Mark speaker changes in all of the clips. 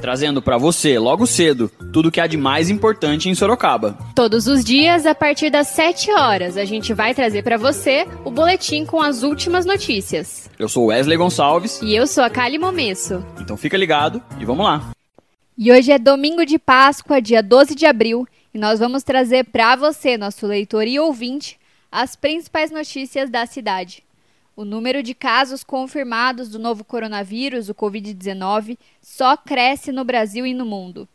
Speaker 1: trazendo para você, logo cedo, tudo o que há de mais importante em Sorocaba.
Speaker 2: Todos os dias, a partir das 7 horas, a gente vai trazer para você o boletim com as últimas notícias.
Speaker 1: Eu sou Wesley Gonçalves.
Speaker 2: E eu sou a Kali Momesso.
Speaker 1: Então fica ligado e vamos lá.
Speaker 2: E hoje é domingo de Páscoa, dia 12 de abril, e nós vamos trazer para você, nosso leitor e ouvinte, as principais notícias da cidade. O número de casos confirmados do novo coronavírus, o Covid-19, só cresce no Brasil e no mundo.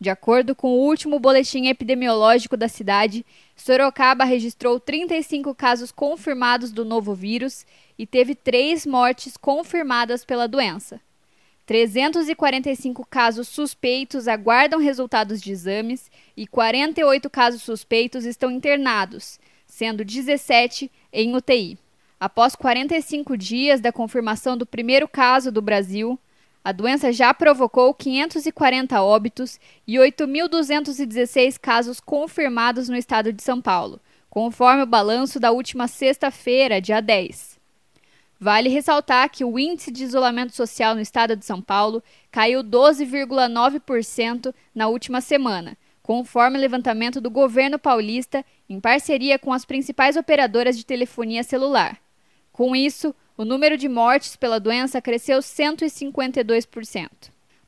Speaker 2: De acordo com o último boletim epidemiológico da cidade, Sorocaba registrou 35 casos confirmados do novo vírus e teve três mortes confirmadas pela doença. 345 casos suspeitos aguardam resultados de exames e 48 casos suspeitos estão internados, sendo 17 em UTI. Após 45 dias da confirmação do primeiro caso do Brasil, a doença já provocou 540 óbitos e 8.216 casos confirmados no estado de São Paulo, conforme o balanço da última sexta-feira, dia 10. Vale ressaltar que o índice de isolamento social no estado de São Paulo caiu 12,9% na última semana, conforme o levantamento do governo paulista em parceria com as principais operadoras de telefonia celular. Com isso, o número de mortes pela doença cresceu 152%.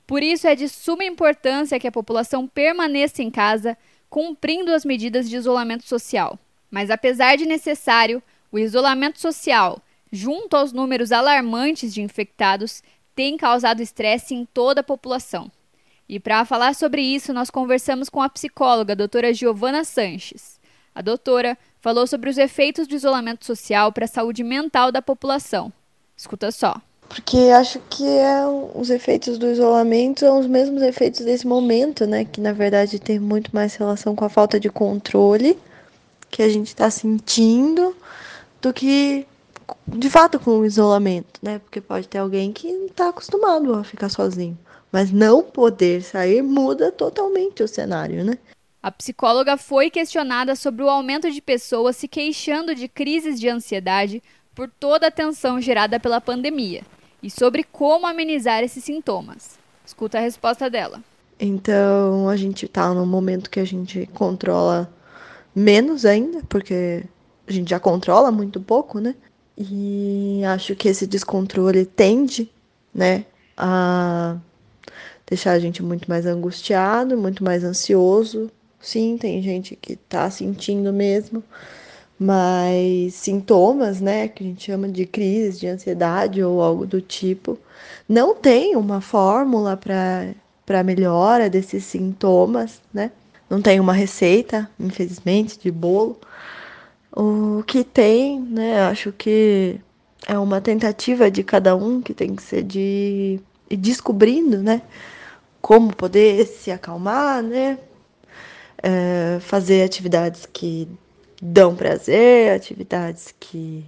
Speaker 2: Por isso, é de suma importância que a população permaneça em casa, cumprindo as medidas de isolamento social. Mas, apesar de necessário, o isolamento social, junto aos números alarmantes de infectados, tem causado estresse em toda a população. E para falar sobre isso, nós conversamos com a psicóloga a doutora Giovana Sanches. A doutora falou sobre os efeitos do isolamento social para a saúde mental da população. Escuta só.
Speaker 3: Porque acho que é, os efeitos do isolamento são os mesmos efeitos desse momento, né? Que na verdade tem muito mais relação com a falta de controle que a gente está sentindo do que de fato com o isolamento, né? Porque pode ter alguém que não está acostumado a ficar sozinho. Mas não poder sair muda totalmente o cenário, né?
Speaker 2: A psicóloga foi questionada sobre o aumento de pessoas se queixando de crises de ansiedade por toda a tensão gerada pela pandemia e sobre como amenizar esses sintomas. Escuta a resposta dela.
Speaker 3: Então, a gente está num momento que a gente controla menos ainda, porque a gente já controla muito pouco, né? E acho que esse descontrole tende, né, a deixar a gente muito mais angustiado, muito mais ansioso, Sim, tem gente que tá sentindo mesmo, mas sintomas, né, que a gente chama de crise de ansiedade ou algo do tipo, não tem uma fórmula para para melhora desses sintomas, né? Não tem uma receita, infelizmente, de bolo. O que tem, né, acho que é uma tentativa de cada um que tem que ser de ir descobrindo, né, como poder se acalmar, né, é, fazer atividades que dão prazer, atividades que,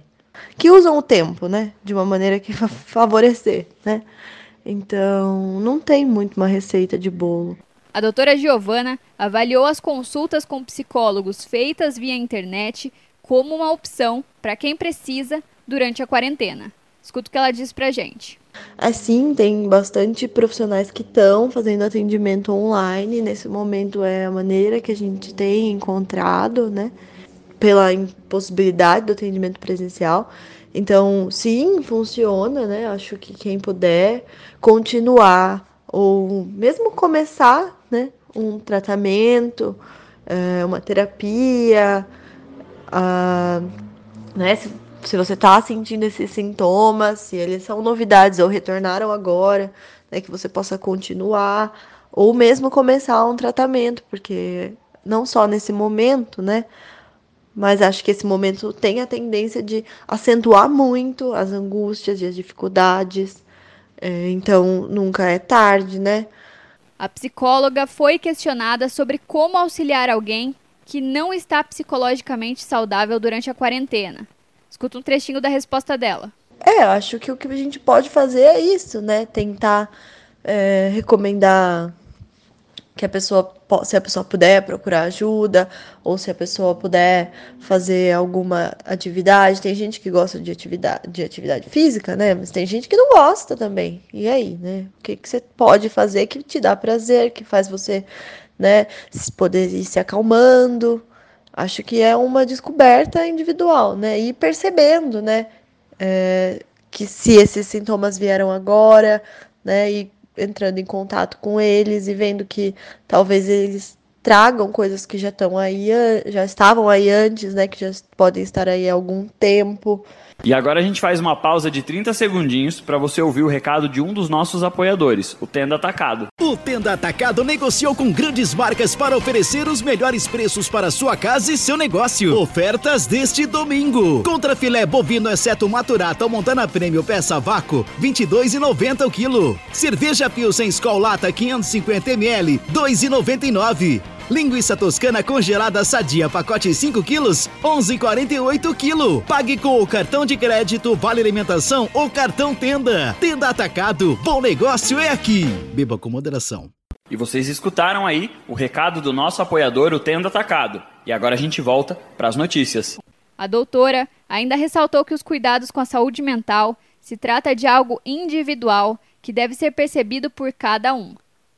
Speaker 3: que usam o tempo, né? De uma maneira que favorecer, né? Então, não tem muito uma receita de bolo.
Speaker 2: A doutora Giovana avaliou as consultas com psicólogos feitas via internet como uma opção para quem precisa durante a quarentena. Escuta o que ela diz pra gente.
Speaker 3: Assim, tem bastante profissionais que estão fazendo atendimento online. Nesse momento é a maneira que a gente tem encontrado, né? Pela impossibilidade do atendimento presencial. Então, sim, funciona, né? Acho que quem puder continuar ou mesmo começar, né? Um tratamento, é, uma terapia, a, né? Se você está sentindo esses sintomas, se eles são novidades ou retornaram agora, né, que você possa continuar ou mesmo começar um tratamento, porque não só nesse momento, né, mas acho que esse momento tem a tendência de acentuar muito as angústias e as dificuldades. É, então, nunca é tarde, né?
Speaker 2: A psicóloga foi questionada sobre como auxiliar alguém que não está psicologicamente saudável durante a quarentena. Escuta um trechinho da resposta dela.
Speaker 3: É, acho que o que a gente pode fazer é isso, né? Tentar é, recomendar que a pessoa, se a pessoa puder procurar ajuda, ou se a pessoa puder fazer alguma atividade. Tem gente que gosta de atividade, de atividade física, né? Mas tem gente que não gosta também. E aí, né? O que, que você pode fazer que te dá prazer, que faz você, né, poder ir se acalmando? Acho que é uma descoberta individual, né? E percebendo, né? É, que se esses sintomas vieram agora, né? E entrando em contato com eles e vendo que talvez eles tragam coisas que já estão aí, já estavam aí antes, né, que já podem estar aí há algum tempo.
Speaker 1: E agora a gente faz uma pausa de 30 segundinhos para você ouvir o recado de um dos nossos apoiadores, o Tenda Atacado.
Speaker 4: O Tenda Atacado negociou com grandes marcas para oferecer os melhores preços para sua casa e seu negócio. Ofertas deste domingo. Contra filé bovino exceto maturata ou montana prêmio peça vácuo, 22,90 o quilo. Cerveja Pilsen Skol Lata 550 ml, 2,99. Linguiça toscana congelada sadia, pacote 5 quilos, 11,48 kg. Pague com o cartão de crédito, vale alimentação ou cartão tenda. Tenda Atacado, bom negócio é aqui. Beba com moderação.
Speaker 1: E vocês escutaram aí o recado do nosso apoiador, o Tenda Atacado. E agora a gente volta para as notícias.
Speaker 2: A doutora ainda ressaltou que os cuidados com a saúde mental se trata de algo individual que deve ser percebido por cada um.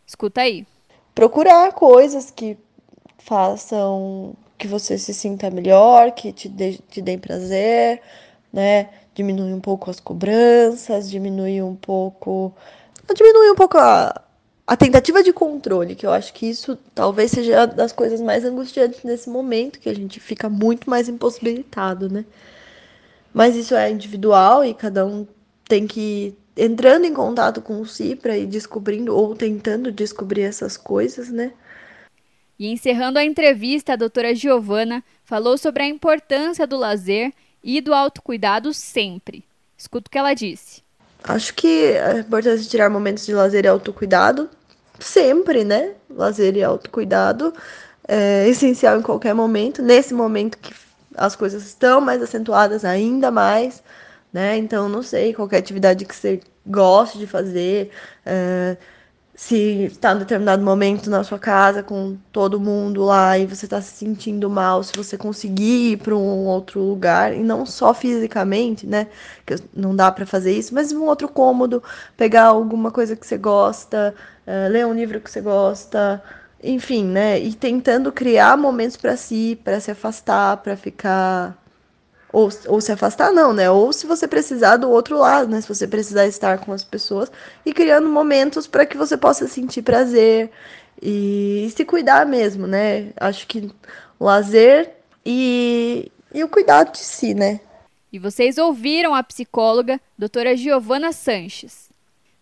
Speaker 2: Escuta aí
Speaker 3: procurar coisas que façam que você se sinta melhor, que te, dê, te deem prazer, né? Diminui um pouco as cobranças, diminui um pouco. Diminui um pouco a, a tentativa de controle, que eu acho que isso talvez seja das coisas mais angustiantes nesse momento, que a gente fica muito mais impossibilitado, né? Mas isso é individual e cada um tem que entrando em contato com o si para ir descobrindo ou tentando descobrir essas coisas, né?
Speaker 2: E encerrando a entrevista, a doutora Giovana falou sobre a importância do lazer e do autocuidado sempre. Escuta o que ela disse.
Speaker 3: Acho que a importância de tirar momentos de lazer e autocuidado sempre, né? Lazer e autocuidado é essencial em qualquer momento. Nesse momento que as coisas estão mais acentuadas ainda mais, né? Então, não sei, qualquer atividade que você goste de fazer, é, se está em determinado momento na sua casa com todo mundo lá e você está se sentindo mal, se você conseguir ir para um outro lugar, e não só fisicamente, né? Que não dá para fazer isso, mas um outro cômodo, pegar alguma coisa que você gosta, é, ler um livro que você gosta, enfim, né? E tentando criar momentos para si, para se afastar, para ficar ou, ou se afastar, não, né? Ou se você precisar do outro lado, né? Se você precisar estar com as pessoas e criando momentos para que você possa sentir prazer e, e se cuidar mesmo, né? Acho que lazer e, e o cuidado de si, né?
Speaker 2: E vocês ouviram a psicóloga doutora Giovana Sanches.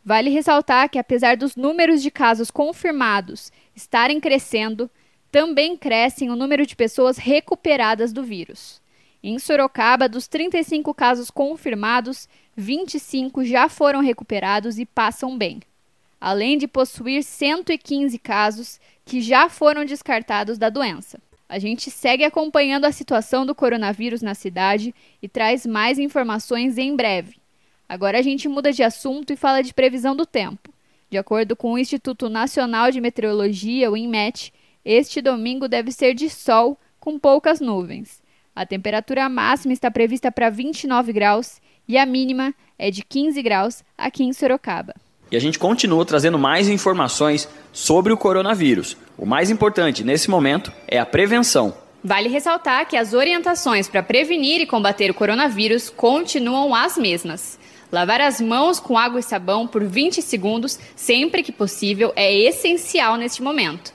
Speaker 2: Vale ressaltar que, apesar dos números de casos confirmados estarem crescendo, também crescem o número de pessoas recuperadas do vírus. Em Sorocaba, dos 35 casos confirmados, 25 já foram recuperados e passam bem, além de possuir 115 casos que já foram descartados da doença. A gente segue acompanhando a situação do coronavírus na cidade e traz mais informações em breve. Agora a gente muda de assunto e fala de previsão do tempo. De acordo com o Instituto Nacional de Meteorologia, o INMET, este domingo deve ser de sol com poucas nuvens. A temperatura máxima está prevista para 29 graus e a mínima é de 15 graus aqui em Sorocaba.
Speaker 1: E a gente continua trazendo mais informações sobre o coronavírus. O mais importante nesse momento é a prevenção.
Speaker 2: Vale ressaltar que as orientações para prevenir e combater o coronavírus continuam as mesmas. Lavar as mãos com água e sabão por 20 segundos, sempre que possível, é essencial neste momento.